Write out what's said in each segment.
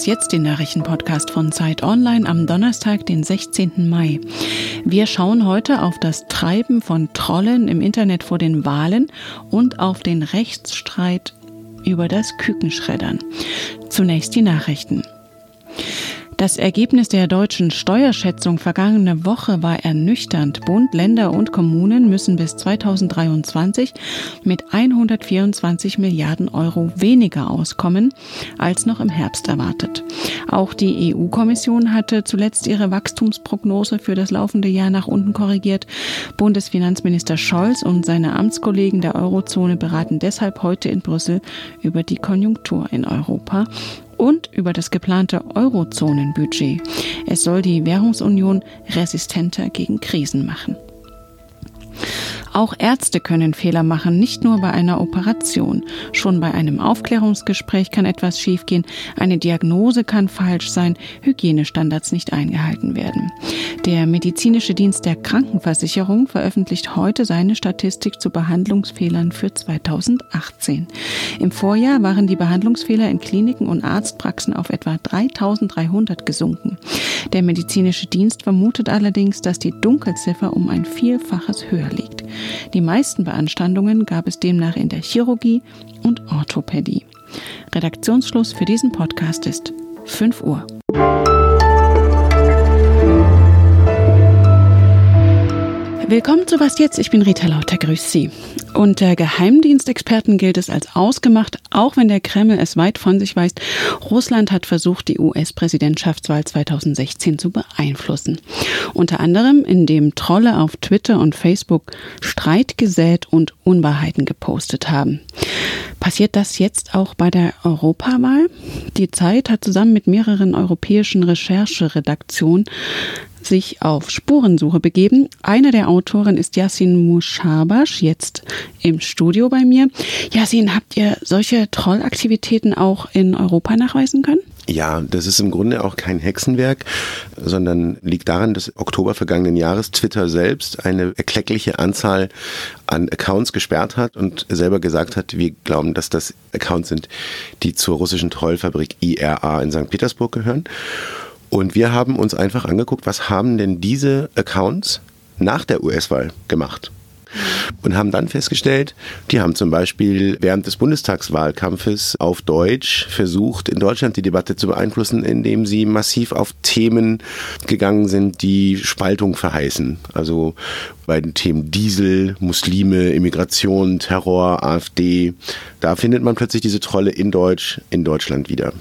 Was jetzt, den Nachrichtenpodcast von Zeit Online am Donnerstag, den 16. Mai. Wir schauen heute auf das Treiben von Trollen im Internet vor den Wahlen und auf den Rechtsstreit über das Kükenschreddern. Zunächst die Nachrichten. Das Ergebnis der deutschen Steuerschätzung vergangene Woche war ernüchternd. Bund, Länder und Kommunen müssen bis 2023 mit 124 Milliarden Euro weniger auskommen als noch im Herbst erwartet. Auch die EU-Kommission hatte zuletzt ihre Wachstumsprognose für das laufende Jahr nach unten korrigiert. Bundesfinanzminister Scholz und seine Amtskollegen der Eurozone beraten deshalb heute in Brüssel über die Konjunktur in Europa und über das geplante Eurozonenbudget. Es soll die Währungsunion resistenter gegen Krisen machen. Auch Ärzte können Fehler machen, nicht nur bei einer Operation. Schon bei einem Aufklärungsgespräch kann etwas schiefgehen, eine Diagnose kann falsch sein, Hygienestandards nicht eingehalten werden. Der medizinische Dienst der Krankenversicherung veröffentlicht heute seine Statistik zu Behandlungsfehlern für 2018. Im Vorjahr waren die Behandlungsfehler in Kliniken und Arztpraxen auf etwa 3300 gesunken. Der medizinische Dienst vermutet allerdings, dass die Dunkelziffer um ein Vielfaches höher liegt. Die meisten Beanstandungen gab es demnach in der Chirurgie und Orthopädie. Redaktionsschluss für diesen Podcast ist 5 Uhr. Willkommen zu Was jetzt? Ich bin Rita Lauter, grüß Sie. Unter Geheimdienstexperten gilt es als ausgemacht, auch wenn der Kreml es weit von sich weist. Russland hat versucht, die US-Präsidentschaftswahl 2016 zu beeinflussen. Unter anderem, indem Trolle auf Twitter und Facebook Streit gesät und Unwahrheiten gepostet haben. Passiert das jetzt auch bei der Europawahl? Die Zeit hat zusammen mit mehreren europäischen Rechercheredaktionen sich auf Spurensuche begeben. Einer der Autoren ist Yassin Mushabash, jetzt im Studio bei mir. Yassin, habt ihr solche Trollaktivitäten auch in Europa nachweisen können? Ja, das ist im Grunde auch kein Hexenwerk, sondern liegt daran, dass Oktober vergangenen Jahres Twitter selbst eine erkleckliche Anzahl an Accounts gesperrt hat und selber gesagt hat, wir glauben, dass das Accounts sind, die zur russischen Trollfabrik IRA in St. Petersburg gehören. Und wir haben uns einfach angeguckt, was haben denn diese Accounts nach der US-Wahl gemacht? Und haben dann festgestellt, die haben zum Beispiel während des Bundestagswahlkampfes auf Deutsch versucht, in Deutschland die Debatte zu beeinflussen, indem sie massiv auf Themen gegangen sind, die Spaltung verheißen. Also bei den Themen Diesel, Muslime, Immigration, Terror, AfD. Da findet man plötzlich diese Trolle in Deutsch, in Deutschland wieder.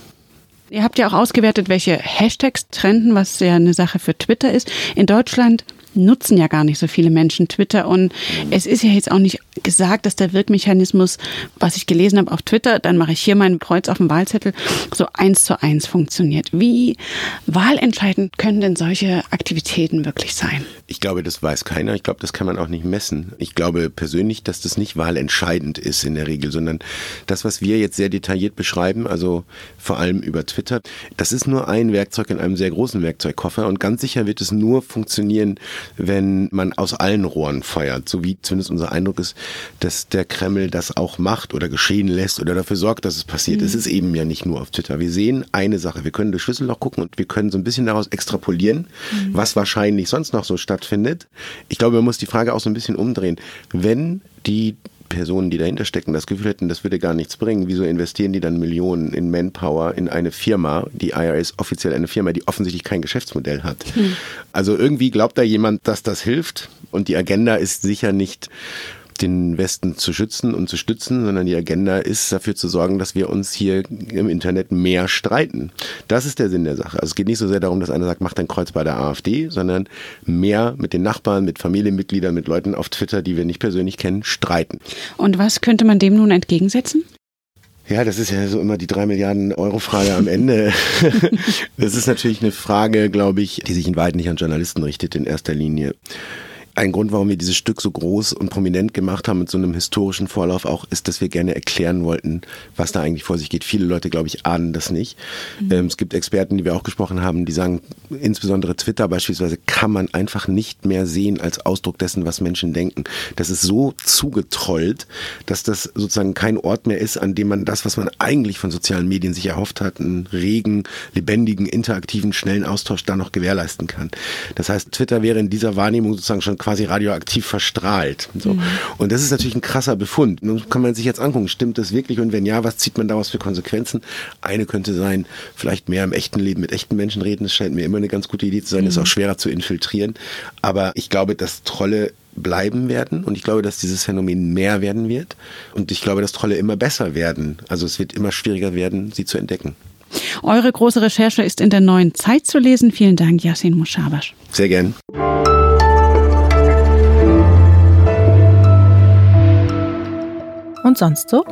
Ihr habt ja auch ausgewertet, welche Hashtags trenden, was ja eine Sache für Twitter ist. In Deutschland nutzen ja gar nicht so viele Menschen Twitter und es ist ja jetzt auch nicht gesagt, dass der Wirkmechanismus, was ich gelesen habe auf Twitter, dann mache ich hier mein Kreuz auf dem Wahlzettel, so eins zu eins funktioniert. Wie wahlentscheidend können denn solche Aktivitäten wirklich sein? Ich glaube, das weiß keiner. Ich glaube, das kann man auch nicht messen. Ich glaube persönlich, dass das nicht wahlentscheidend ist in der Regel, sondern das, was wir jetzt sehr detailliert beschreiben, also vor allem über Twitter, das ist nur ein Werkzeug in einem sehr großen Werkzeugkoffer und ganz sicher wird es nur funktionieren, wenn man aus allen Rohren feuert, so wie zumindest unser Eindruck ist, dass der Kreml das auch macht oder geschehen lässt oder dafür sorgt, dass es passiert. Mhm. Es ist eben ja nicht nur auf Twitter. Wir sehen eine Sache, wir können durch Schlüsselloch gucken und wir können so ein bisschen daraus extrapolieren, mhm. was wahrscheinlich sonst noch so stattfindet. Ich glaube, man muss die Frage auch so ein bisschen umdrehen. Wenn die Personen, die dahinter stecken, das Gefühl hätten, das würde gar nichts bringen, wieso investieren die dann Millionen in Manpower in eine Firma, die IRA ist offiziell eine Firma, die offensichtlich kein Geschäftsmodell hat. Hm. Also irgendwie glaubt da jemand, dass das hilft und die Agenda ist sicher nicht den Westen zu schützen und zu stützen, sondern die Agenda ist dafür zu sorgen, dass wir uns hier im Internet mehr streiten. Das ist der Sinn der Sache. Also es geht nicht so sehr darum, dass einer sagt, mach dein Kreuz bei der AfD, sondern mehr mit den Nachbarn, mit Familienmitgliedern, mit Leuten auf Twitter, die wir nicht persönlich kennen, streiten. Und was könnte man dem nun entgegensetzen? Ja, das ist ja so immer die drei Milliarden Euro Frage am Ende. das ist natürlich eine Frage, glaube ich, die sich in Wahrheit nicht an Journalisten richtet in erster Linie. Ein Grund, warum wir dieses Stück so groß und prominent gemacht haben mit so einem historischen Vorlauf auch, ist, dass wir gerne erklären wollten, was da eigentlich vor sich geht. Viele Leute, glaube ich, ahnen das nicht. Mhm. Ähm, es gibt Experten, die wir auch gesprochen haben, die sagen, insbesondere Twitter beispielsweise kann man einfach nicht mehr sehen als Ausdruck dessen, was Menschen denken. Das ist so zugetrollt, dass das sozusagen kein Ort mehr ist, an dem man das, was man eigentlich von sozialen Medien sich erhofft hat, einen regen, lebendigen, interaktiven, schnellen Austausch da noch gewährleisten kann. Das heißt, Twitter wäre in dieser Wahrnehmung sozusagen schon quasi radioaktiv verstrahlt. So. Mhm. Und das ist natürlich ein krasser Befund. Nun kann man sich jetzt angucken, stimmt das wirklich? Und wenn ja, was zieht man daraus für Konsequenzen? Eine könnte sein, vielleicht mehr im echten Leben mit echten Menschen reden. Das scheint mir immer eine ganz gute Idee zu sein. Mhm. Ist auch schwerer zu infiltrieren. Aber ich glaube, dass Trolle bleiben werden und ich glaube, dass dieses Phänomen mehr werden wird und ich glaube, dass Trolle immer besser werden. Also es wird immer schwieriger werden, sie zu entdecken. Eure große Recherche ist in der neuen Zeit zu lesen. Vielen Dank, Yasin Mushabash. Sehr gern. Und sonst so?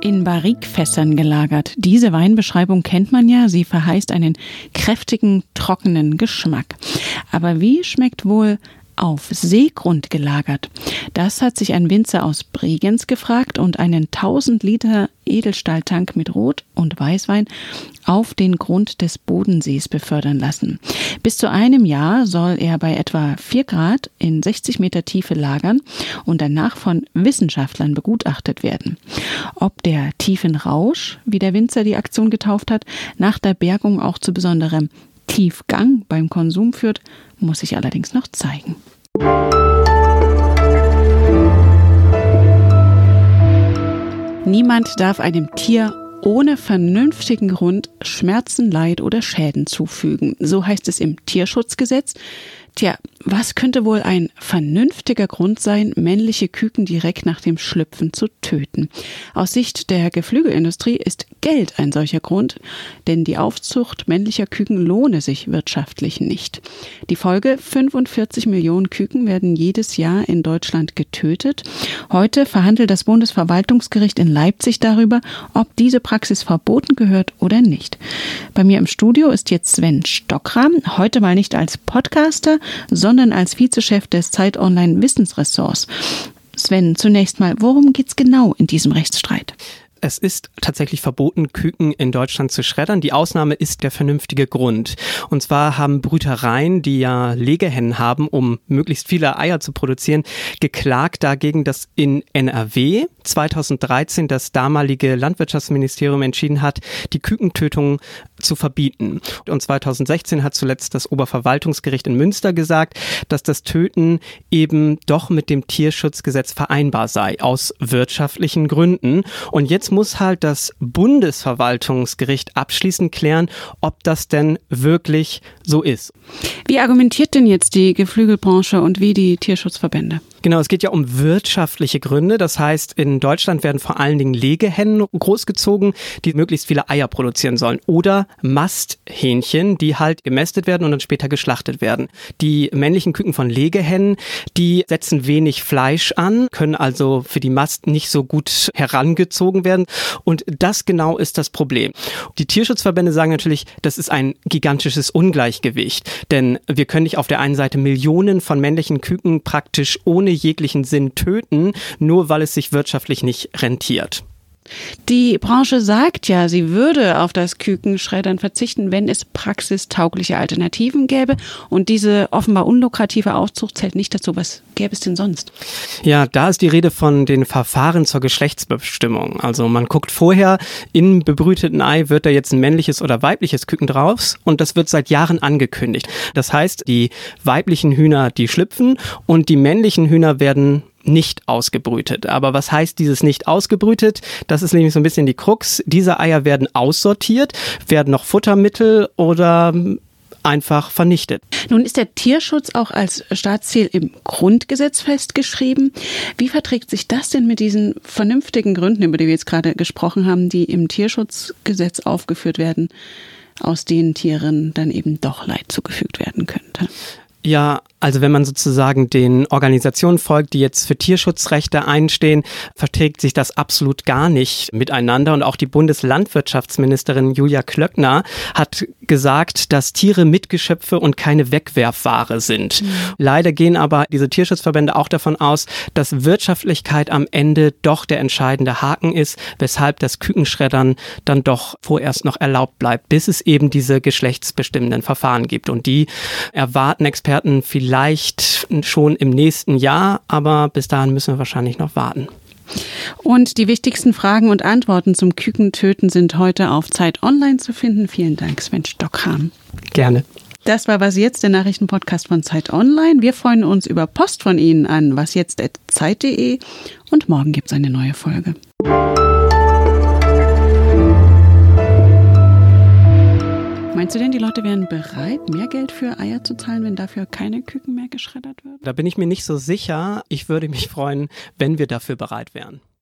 In Barrikfässern gelagert. Diese Weinbeschreibung kennt man ja. Sie verheißt einen kräftigen, trockenen Geschmack. Aber wie schmeckt wohl auf Seegrund gelagert. Das hat sich ein Winzer aus Bregenz gefragt und einen 1000 Liter Edelstahltank mit Rot- und Weißwein auf den Grund des Bodensees befördern lassen. Bis zu einem Jahr soll er bei etwa 4 Grad in 60 Meter Tiefe lagern und danach von Wissenschaftlern begutachtet werden. Ob der tiefen Rausch, wie der Winzer die Aktion getauft hat, nach der Bergung auch zu besonderem Tiefgang beim Konsum führt, muss sich allerdings noch zeigen. Niemand darf einem Tier ohne vernünftigen Grund Schmerzen, Leid oder Schäden zufügen. So heißt es im Tierschutzgesetz. Tja, was könnte wohl ein vernünftiger Grund sein, männliche Küken direkt nach dem Schlüpfen zu töten? Aus Sicht der Geflügelindustrie ist Geld ein solcher Grund, denn die Aufzucht männlicher Küken lohne sich wirtschaftlich nicht. Die Folge 45 Millionen Küken werden jedes Jahr in Deutschland getötet. Heute verhandelt das Bundesverwaltungsgericht in Leipzig darüber, ob diese Praxis verboten gehört oder nicht. Bei mir im Studio ist jetzt Sven Stockram, heute mal nicht als Podcaster, sondern als Vizechef des Zeit Online Wissensressorts. Sven, zunächst mal, worum geht es genau in diesem Rechtsstreit? Es ist tatsächlich verboten, Küken in Deutschland zu schreddern. Die Ausnahme ist der vernünftige Grund. Und zwar haben Brütereien, die ja Legehennen haben, um möglichst viele Eier zu produzieren, geklagt dagegen, dass in NRW 2013 das damalige Landwirtschaftsministerium entschieden hat, die Kükentötung zu verbieten. Und 2016 hat zuletzt das Oberverwaltungsgericht in Münster gesagt, dass das Töten eben doch mit dem Tierschutzgesetz vereinbar sei, aus wirtschaftlichen Gründen. Und jetzt muss halt das Bundesverwaltungsgericht abschließend klären, ob das denn wirklich so ist. Wie argumentiert denn jetzt die Geflügelbranche und wie die Tierschutzverbände? Genau, es geht ja um wirtschaftliche Gründe. Das heißt, in Deutschland werden vor allen Dingen Legehennen großgezogen, die möglichst viele Eier produzieren sollen. Oder Masthähnchen, die halt gemästet werden und dann später geschlachtet werden. Die männlichen Küken von Legehennen, die setzen wenig Fleisch an, können also für die Mast nicht so gut herangezogen werden. Und das genau ist das Problem. Die Tierschutzverbände sagen natürlich, das ist ein gigantisches Ungleichgewicht. Denn wir können nicht auf der einen Seite Millionen von männlichen Küken praktisch ohne jeglichen Sinn töten, nur weil es sich wirtschaftlich nicht rentiert. Die Branche sagt ja, sie würde auf das Kükenschreddern verzichten, wenn es praxistaugliche Alternativen gäbe. Und diese offenbar unlukrative Auszucht zählt nicht dazu. Was gäbe es denn sonst? Ja, da ist die Rede von den Verfahren zur Geschlechtsbestimmung. Also man guckt vorher, in bebrüteten Ei wird da jetzt ein männliches oder weibliches Küken draus. Und das wird seit Jahren angekündigt. Das heißt, die weiblichen Hühner, die schlüpfen und die männlichen Hühner werden nicht ausgebrütet. Aber was heißt dieses nicht ausgebrütet? Das ist nämlich so ein bisschen die Krux. Diese Eier werden aussortiert, werden noch Futtermittel oder einfach vernichtet. Nun ist der Tierschutz auch als Staatsziel im Grundgesetz festgeschrieben. Wie verträgt sich das denn mit diesen vernünftigen Gründen, über die wir jetzt gerade gesprochen haben, die im Tierschutzgesetz aufgeführt werden, aus denen Tieren dann eben doch Leid zugefügt werden könnte? Ja, also wenn man sozusagen den Organisationen folgt, die jetzt für Tierschutzrechte einstehen, verträgt sich das absolut gar nicht miteinander. Und auch die Bundeslandwirtschaftsministerin Julia Klöckner hat gesagt, dass Tiere Mitgeschöpfe und keine Wegwerfware sind. Mhm. Leider gehen aber diese Tierschutzverbände auch davon aus, dass Wirtschaftlichkeit am Ende doch der entscheidende Haken ist, weshalb das Kükenschreddern dann doch vorerst noch erlaubt bleibt, bis es eben diese geschlechtsbestimmenden Verfahren gibt. Und die erwarten Experten vielleicht schon im nächsten Jahr, aber bis dahin müssen wir wahrscheinlich noch warten. Und die wichtigsten Fragen und Antworten zum Kükentöten sind heute auf Zeit Online zu finden. Vielen Dank, Sven Stockham. Gerne. Das war Was Jetzt, der Nachrichtenpodcast von Zeit Online. Wir freuen uns über Post von Ihnen an wasjetzt.zeit.de und morgen gibt es eine neue Folge. Meinst du denn, die Leute wären bereit, mehr Geld für Eier zu zahlen, wenn dafür keine Küken mehr geschreddert werden? Da bin ich mir nicht so sicher. Ich würde mich freuen, wenn wir dafür bereit wären.